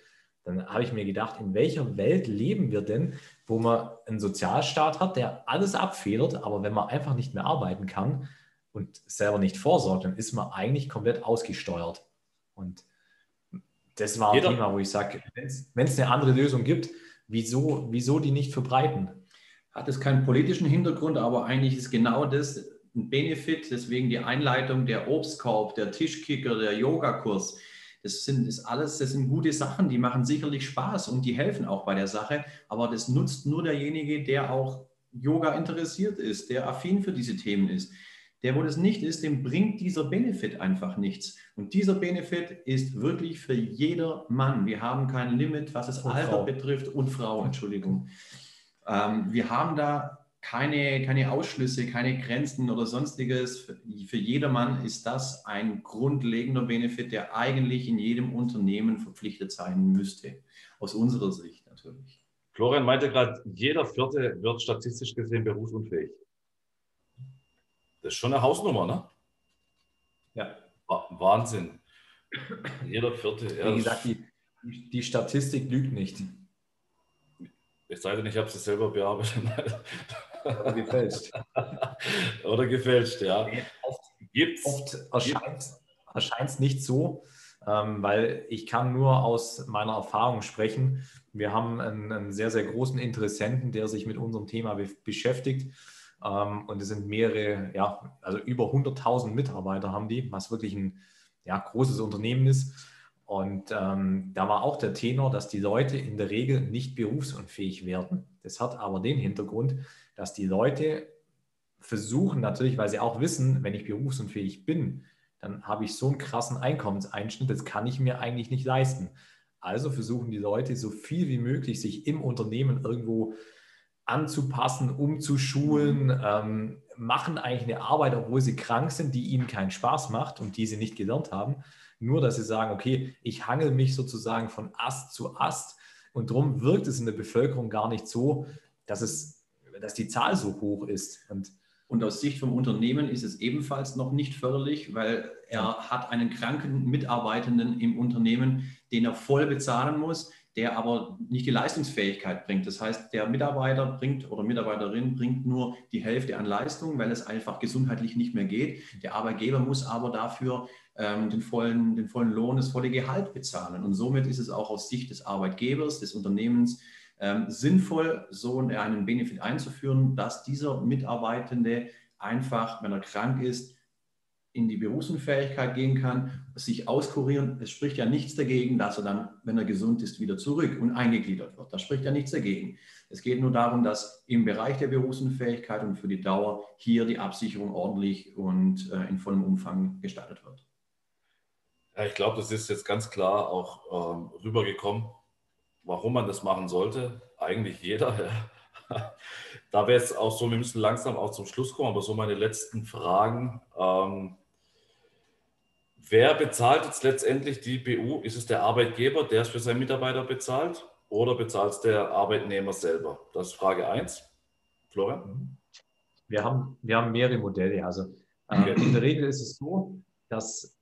dann habe ich mir gedacht, in welcher Welt leben wir denn, wo man einen Sozialstaat hat, der alles abfedert, aber wenn man einfach nicht mehr arbeiten kann und selber nicht vorsorgt, dann ist man eigentlich komplett ausgesteuert. Und das war ein. Thema, wo ich sage, wenn es eine andere Lösung gibt, Wieso, wieso die nicht verbreiten? Hat es keinen politischen Hintergrund, aber eigentlich ist genau das ein Benefit, deswegen die Einleitung, der Obstkorb, der Tischkicker, der Yogakurs. Das sind das alles, das sind gute Sachen, die machen sicherlich Spaß und die helfen auch bei der Sache, aber das nutzt nur derjenige, der auch Yoga interessiert ist, der affin für diese Themen ist. Der, wo das nicht ist, dem bringt dieser Benefit einfach nichts. Und dieser Benefit ist wirklich für jeder Mann. Wir haben kein Limit, was das und Alter Frau. betrifft und Frau, Entschuldigung. Ähm, wir haben da keine, keine Ausschlüsse, keine Grenzen oder sonstiges. Für, für jedermann ist das ein grundlegender Benefit, der eigentlich in jedem Unternehmen verpflichtet sein müsste. Aus unserer Sicht natürlich. Florian meinte gerade, jeder Vierte wird statistisch gesehen berufsunfähig. Das ist schon eine Hausnummer, ne? Ja. Wahnsinn. Jeder Vierte. Wie gesagt, die, die Statistik lügt nicht. Es sei denn, ich habe sie selber bearbeitet. Oder gefälscht. Oder gefälscht, ja. Oft, Gibt's, oft erscheint es nicht so, ähm, weil ich kann nur aus meiner Erfahrung sprechen. Wir haben einen, einen sehr, sehr großen Interessenten, der sich mit unserem Thema be beschäftigt. Ähm, und es sind mehrere, ja, also über 100.000 Mitarbeiter haben die, was wirklich ein ja, großes Unternehmen ist. Und ähm, da war auch der Tenor, dass die Leute in der Regel nicht berufsunfähig werden. Das hat aber den Hintergrund, dass die Leute versuchen natürlich, weil sie auch wissen, wenn ich berufsunfähig bin, dann habe ich so einen krassen Einkommenseinschnitt, das kann ich mir eigentlich nicht leisten. Also versuchen die Leute so viel wie möglich, sich im Unternehmen irgendwo anzupassen, umzuschulen, ähm, machen eigentlich eine Arbeit, obwohl sie krank sind, die ihnen keinen Spaß macht und die sie nicht gelernt haben. Nur, dass sie sagen, okay, ich hangel mich sozusagen von Ast zu Ast. Und darum wirkt es in der Bevölkerung gar nicht so, dass es dass die Zahl so hoch ist. Und, und aus Sicht vom Unternehmen ist es ebenfalls noch nicht förderlich, weil er hat einen kranken Mitarbeitenden im Unternehmen, den er voll bezahlen muss, der aber nicht die Leistungsfähigkeit bringt. Das heißt, der Mitarbeiter bringt oder Mitarbeiterin bringt nur die Hälfte an Leistung, weil es einfach gesundheitlich nicht mehr geht. Der Arbeitgeber muss aber dafür ähm, den, vollen, den vollen Lohn, das volle Gehalt bezahlen. Und somit ist es auch aus Sicht des Arbeitgebers, des Unternehmens sinnvoll, so einen Benefit einzuführen, dass dieser Mitarbeitende einfach, wenn er krank ist, in die Berufsunfähigkeit gehen kann, sich auskurieren. Es spricht ja nichts dagegen, dass er dann, wenn er gesund ist, wieder zurück und eingegliedert wird. Da spricht ja nichts dagegen. Es geht nur darum, dass im Bereich der Berufsunfähigkeit und für die Dauer hier die Absicherung ordentlich und äh, in vollem Umfang gestaltet wird. Ja, ich glaube, das ist jetzt ganz klar auch ähm, rübergekommen warum man das machen sollte, eigentlich jeder. Ja. Da wäre es auch so, wir müssen langsam auch zum Schluss kommen, aber so meine letzten Fragen. Ähm, wer bezahlt jetzt letztendlich die BU? Ist es der Arbeitgeber, der es für seinen Mitarbeiter bezahlt oder bezahlt es der Arbeitnehmer selber? Das ist Frage 1. Florian? Wir haben, wir haben mehrere Modelle. Also äh, in der Regel ist es so, dass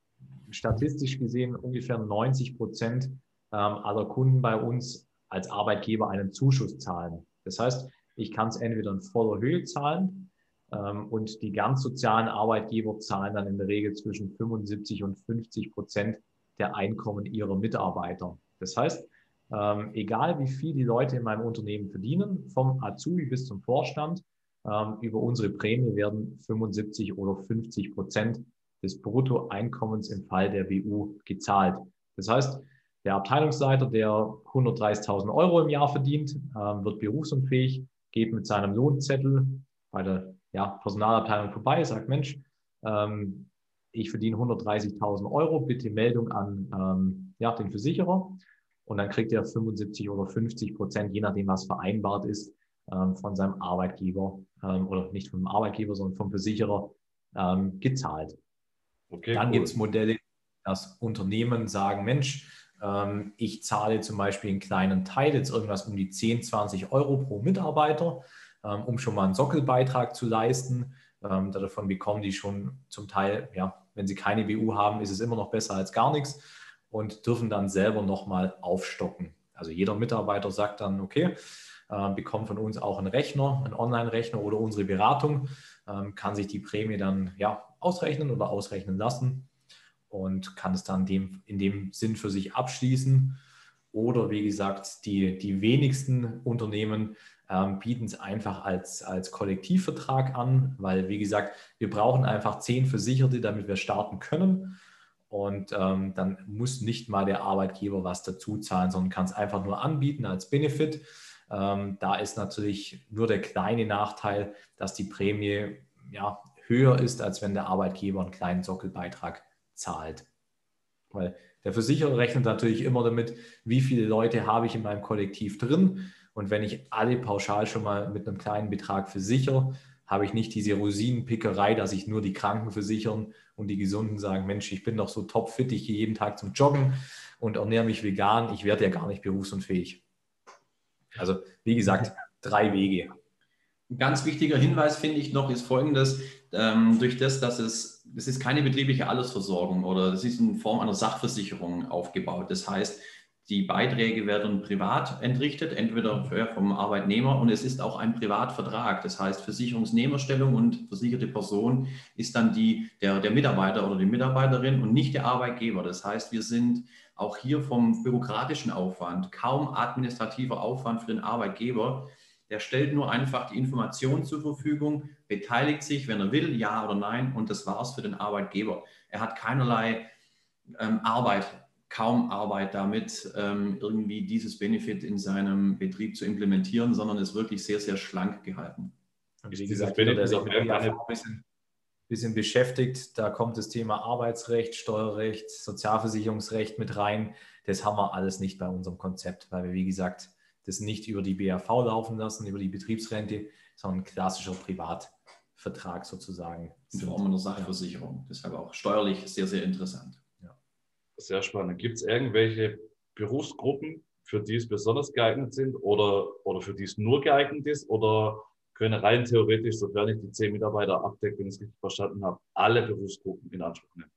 statistisch gesehen ungefähr 90 Prozent aller Kunden bei uns als Arbeitgeber einen Zuschuss zahlen. Das heißt, ich kann es entweder in voller Höhe zahlen ähm, und die ganz sozialen Arbeitgeber zahlen dann in der Regel zwischen 75 und 50 Prozent der Einkommen ihrer Mitarbeiter. Das heißt, ähm, egal wie viel die Leute in meinem Unternehmen verdienen, vom Azubi bis zum Vorstand, ähm, über unsere Prämie werden 75 oder 50 Prozent des Bruttoeinkommens im Fall der BU gezahlt. Das heißt, der Abteilungsleiter, der 130.000 Euro im Jahr verdient, ähm, wird berufsunfähig, geht mit seinem Lohnzettel bei der ja, Personalabteilung vorbei, sagt, Mensch, ähm, ich verdiene 130.000 Euro, bitte Meldung an ähm, ja, den Versicherer. Und dann kriegt er 75 oder 50 Prozent, je nachdem, was vereinbart ist, von seinem Arbeitgeber oder nicht vom Arbeitgeber, sondern vom Versicherer gezahlt. Okay, dann cool. gibt es Modelle, dass Unternehmen sagen, Mensch, ähm, ich zahle zum Beispiel einen kleinen Teil, jetzt irgendwas um die 10, 20 Euro pro Mitarbeiter, ähm, um schon mal einen Sockelbeitrag zu leisten. Ähm, davon bekommen die schon zum Teil, ja, wenn sie keine BU haben, ist es immer noch besser als gar nichts und dürfen dann selber nochmal aufstocken. Also jeder Mitarbeiter sagt dann, okay, bekommt von uns auch einen Rechner, einen Online-Rechner oder unsere Beratung, kann sich die Prämie dann ja, ausrechnen oder ausrechnen lassen und kann es dann dem, in dem Sinn für sich abschließen. Oder wie gesagt, die, die wenigsten Unternehmen ähm, bieten es einfach als, als Kollektivvertrag an, weil, wie gesagt, wir brauchen einfach zehn Versicherte, damit wir starten können. Und ähm, dann muss nicht mal der Arbeitgeber was dazu zahlen, sondern kann es einfach nur anbieten als Benefit. Ähm, da ist natürlich nur der kleine Nachteil, dass die Prämie ja, höher ist, als wenn der Arbeitgeber einen kleinen Sockelbeitrag zahlt. Weil der Versicherer rechnet natürlich immer damit, wie viele Leute habe ich in meinem Kollektiv drin. Und wenn ich alle pauschal schon mal mit einem kleinen Betrag versichere, habe ich nicht diese Rosinenpickerei, dass ich nur die Kranken versichern und die Gesunden sagen, Mensch, ich bin doch so topfit, ich gehe jeden Tag zum Joggen und ernähre mich vegan, ich werde ja gar nicht berufsunfähig. Also wie gesagt, drei Wege. Ein ganz wichtiger Hinweis finde ich noch ist folgendes, ähm, durch das, dass es, das ist keine betriebliche Allesversorgung oder das ist in Form einer Sachversicherung aufgebaut. Das heißt, die Beiträge werden privat entrichtet, entweder vom Arbeitnehmer und es ist auch ein Privatvertrag. Das heißt, Versicherungsnehmerstellung und versicherte Person ist dann die, der, der Mitarbeiter oder die Mitarbeiterin und nicht der Arbeitgeber. Das heißt, wir sind auch hier vom bürokratischen Aufwand, kaum administrativer Aufwand für den Arbeitgeber. Der stellt nur einfach die Information zur Verfügung, beteiligt sich, wenn er will, ja oder nein, und das war's für den Arbeitgeber. Er hat keinerlei ähm, Arbeit kaum Arbeit damit, ähm, irgendwie dieses Benefit in seinem Betrieb zu implementieren, sondern ist wirklich sehr, sehr schlank gehalten. Und wie gesagt, jeder, der sich mit ein bisschen, bisschen beschäftigt, da kommt das Thema Arbeitsrecht, Steuerrecht, Sozialversicherungsrecht mit rein. Das haben wir alles nicht bei unserem Konzept, weil wir, wie gesagt, das nicht über die BAV laufen lassen, über die Betriebsrente, sondern ein klassischer Privatvertrag sozusagen. In Form einer Sachversicherung. Deshalb auch steuerlich sehr, sehr interessant. Sehr spannend. Gibt es irgendwelche Berufsgruppen, für die es besonders geeignet sind oder, oder für die es nur geeignet ist? Oder können rein theoretisch, sofern ich die zehn Mitarbeiter abdecke, wenn ich es richtig verstanden habe, alle Berufsgruppen in Anspruch nehmen?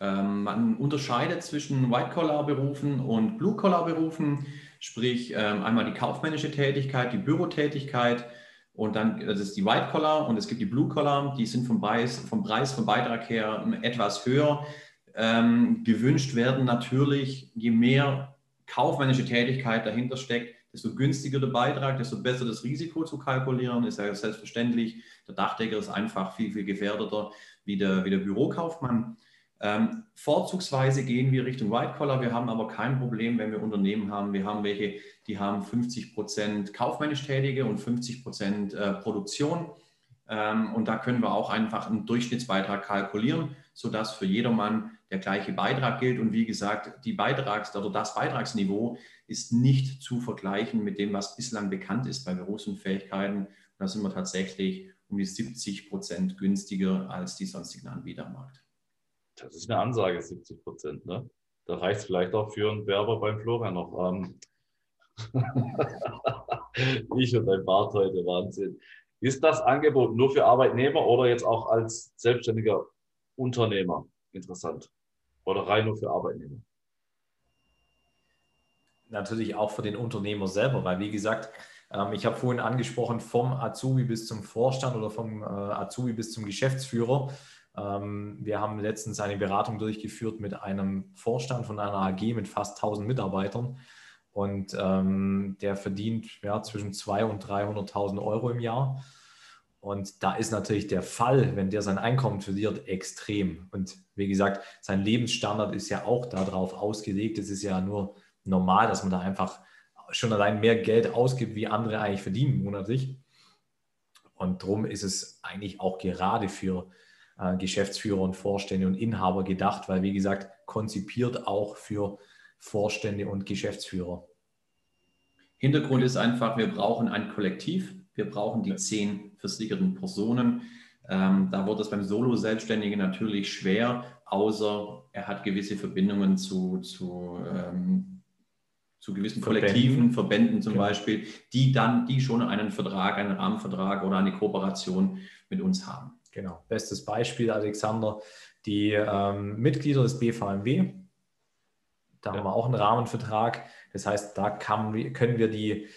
Ähm, man unterscheidet zwischen White-Collar-Berufen und Blue-Collar-Berufen, sprich ähm, einmal die kaufmännische Tätigkeit, die Bürotätigkeit, und dann, das ist die White Collar und es gibt die Blue Collar, die sind vom Preis, vom Preis, vom Beitrag her etwas höher. Ähm, gewünscht werden natürlich, je mehr kaufmännische Tätigkeit dahinter steckt, desto günstiger der Beitrag, desto besser das Risiko zu kalkulieren. Ist ja selbstverständlich. Der Dachdecker ist einfach viel, viel gefährdeter wie der, wie der Bürokaufmann. Ähm, vorzugsweise gehen wir Richtung White Collar. Wir haben aber kein Problem, wenn wir Unternehmen haben. Wir haben welche, die haben 50 Prozent kaufmännisch Tätige und 50 Prozent äh, Produktion. Ähm, und da können wir auch einfach einen Durchschnittsbeitrag kalkulieren, sodass für jedermann der gleiche Beitrag gilt. Und wie gesagt, die Beitrags- oder das Beitragsniveau ist nicht zu vergleichen mit dem, was bislang bekannt ist bei Berufsunfähigkeiten. Da sind wir tatsächlich um die 70 Prozent günstiger als die sonstigen Anbieter am Markt. Das ist eine Ansage, 70 Prozent. Ne? Da reicht es vielleicht auch für einen Werber beim Florian noch. Ähm. ich und dein Bart heute, Wahnsinn. Ist das Angebot nur für Arbeitnehmer oder jetzt auch als selbstständiger Unternehmer interessant? Oder rein nur für Arbeitnehmer? Natürlich auch für den Unternehmer selber, weil wie gesagt, ähm, ich habe vorhin angesprochen, vom Azubi bis zum Vorstand oder vom äh, Azubi bis zum Geschäftsführer wir haben letztens eine Beratung durchgeführt mit einem Vorstand von einer AG mit fast 1000 Mitarbeitern und ähm, der verdient ja, zwischen 200.000 und 300.000 Euro im Jahr. Und da ist natürlich der Fall, wenn der sein Einkommen verliert, extrem. Und wie gesagt, sein Lebensstandard ist ja auch darauf ausgelegt. Es ist ja nur normal, dass man da einfach schon allein mehr Geld ausgibt, wie andere eigentlich verdienen monatlich. Und darum ist es eigentlich auch gerade für äh, Geschäftsführer und Vorstände und Inhaber gedacht, weil, wie gesagt, konzipiert auch für Vorstände und Geschäftsführer. Hintergrund ist einfach, wir brauchen ein Kollektiv, wir brauchen die zehn versicherten Personen. Ähm, da wird es beim Solo-Selbstständigen natürlich schwer, außer er hat gewisse Verbindungen zu, zu, ähm, zu gewissen Verbänden. Kollektiven, Verbänden zum genau. Beispiel, die dann, die schon einen Vertrag, einen Rahmenvertrag oder eine Kooperation mit uns haben. Genau, bestes Beispiel, Alexander, die ähm, Mitglieder des BVMW. Da ja. haben wir auch einen Rahmenvertrag. Das heißt, da kann, können wir die,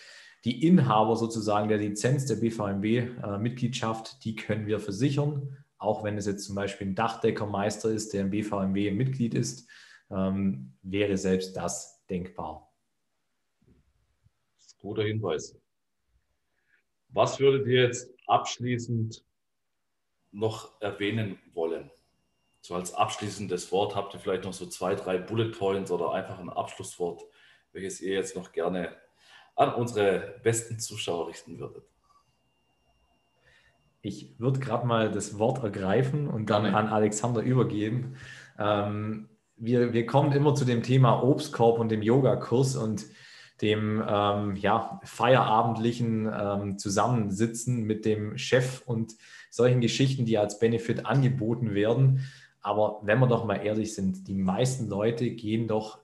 die Inhaber sozusagen der Lizenz der BVMW-Mitgliedschaft, äh, die können wir versichern. Auch wenn es jetzt zum Beispiel ein Dachdeckermeister ist, der im BVMW Mitglied ist, ähm, wäre selbst das denkbar. Das ist ein guter Hinweis. Was würdet ihr jetzt abschließend noch erwähnen wollen? So als abschließendes Wort habt ihr vielleicht noch so zwei, drei Bullet Points oder einfach ein Abschlusswort, welches ihr jetzt noch gerne an unsere besten Zuschauer richten würdet. ich würde gerade mal das Wort ergreifen und dann Gerne. an Alexander übergeben. Ähm, wir, wir kommen immer zu dem Thema Obstkorb und dem Yogakurs und dem ähm, ja, feierabendlichen ähm, Zusammensitzen mit dem Chef und solchen Geschichten, die als Benefit angeboten werden. Aber wenn wir doch mal ehrlich sind, die meisten Leute gehen doch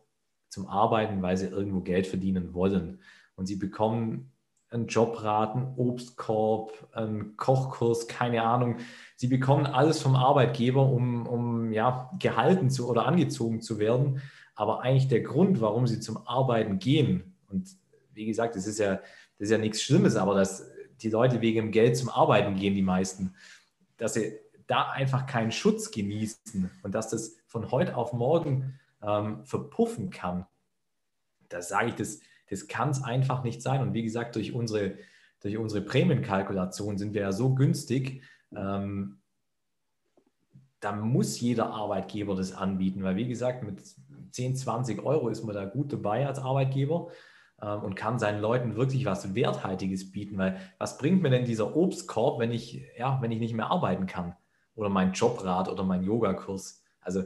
zum Arbeiten, weil sie irgendwo Geld verdienen wollen. Und sie bekommen einen Jobrat, einen Obstkorb, einen Kochkurs, keine Ahnung. Sie bekommen alles vom Arbeitgeber, um, um ja, gehalten zu oder angezogen zu werden. Aber eigentlich der Grund, warum sie zum Arbeiten gehen, und wie gesagt, das ist ja, das ist ja nichts Schlimmes, aber dass die Leute wegen dem Geld zum Arbeiten gehen, die meisten, dass sie da einfach keinen Schutz genießen und dass das von heute auf morgen ähm, verpuffen kann, da sage ich, das, das kann es einfach nicht sein. Und wie gesagt, durch unsere, durch unsere Prämienkalkulation sind wir ja so günstig, ähm, da muss jeder Arbeitgeber das anbieten, weil wie gesagt, mit 10, 20 Euro ist man da gut dabei als Arbeitgeber und kann seinen Leuten wirklich was Werthaltiges bieten, weil was bringt mir denn dieser Obstkorb, wenn ich, ja, wenn ich nicht mehr arbeiten kann? Oder mein Jobrat oder mein Yogakurs. Also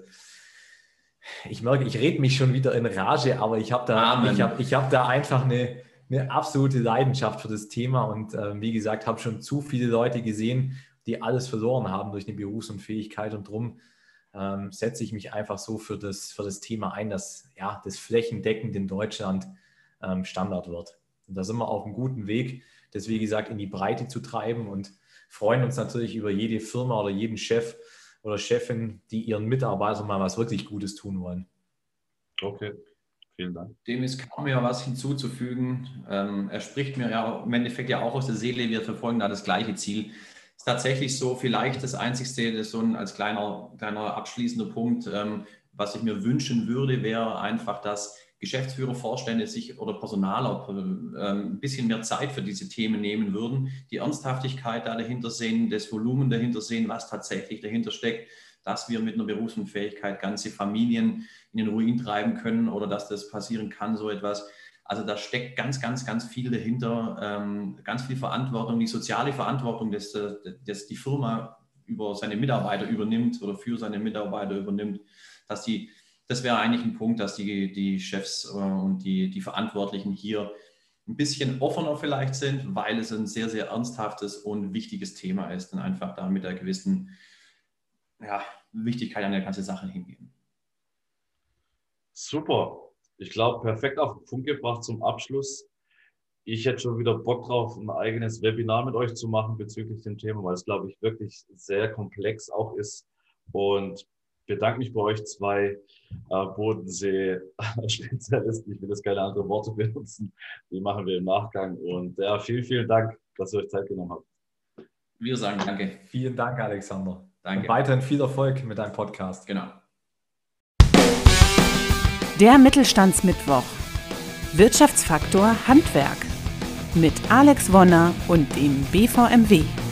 ich merke, ich rede mich schon wieder in Rage, aber ich habe da, ich hab, ich hab da einfach eine, eine absolute Leidenschaft für das Thema und äh, wie gesagt, habe schon zu viele Leute gesehen, die alles verloren haben durch eine Berufsunfähigkeit und darum ähm, setze ich mich einfach so für das, für das Thema ein, dass ja, das flächendeckend in Deutschland ähm, Standard wird. Und da sind wir auf einem guten Weg, das wie gesagt in die Breite zu treiben und freuen uns natürlich über jede Firma oder jeden Chef, oder Chefin, die ihren Mitarbeitern mal was wirklich Gutes tun wollen. Okay, vielen Dank. Dem ist kaum mehr was hinzuzufügen. Ähm, er spricht mir ja im Endeffekt ja auch aus der Seele. Wir verfolgen da das gleiche Ziel. Ist tatsächlich so, vielleicht das Einzigste, das so ein, als kleiner, kleiner abschließender Punkt, ähm, was ich mir wünschen würde, wäre einfach, dass Geschäftsführer, Vorstände sich oder Personaler ähm, ein bisschen mehr Zeit für diese Themen nehmen würden, die Ernsthaftigkeit da dahinter sehen, das Volumen dahinter sehen, was tatsächlich dahinter steckt, dass wir mit einer Berufsunfähigkeit ganze Familien in den Ruin treiben können oder dass das passieren kann, so etwas. Also da steckt ganz, ganz, ganz viel dahinter, ähm, ganz viel Verantwortung, die soziale Verantwortung, dass, dass die Firma über seine Mitarbeiter übernimmt oder für seine Mitarbeiter übernimmt, dass die das wäre eigentlich ein Punkt, dass die, die Chefs äh, und die, die Verantwortlichen hier ein bisschen offener vielleicht sind, weil es ein sehr, sehr ernsthaftes und wichtiges Thema ist und einfach da mit einer gewissen ja, Wichtigkeit an der ganzen Sache hingehen. Super. Ich glaube, perfekt auf den Punkt gebracht zum Abschluss. Ich hätte schon wieder Bock drauf, ein eigenes Webinar mit euch zu machen bezüglich dem Thema, weil es, glaube ich, wirklich sehr komplex auch ist. Und bedanke mich bei euch zwei äh, Bodensee-Spezialisten. Ich will jetzt keine anderen Worte benutzen. Die machen wir im Nachgang. Und ja, vielen, vielen Dank, dass ihr euch Zeit genommen habt. Wir sagen danke. Vielen Dank, Alexander. Danke. Und weiterhin viel Erfolg mit deinem Podcast. Genau. Der Mittelstandsmittwoch. Wirtschaftsfaktor Handwerk mit Alex Wonner und dem BVMW.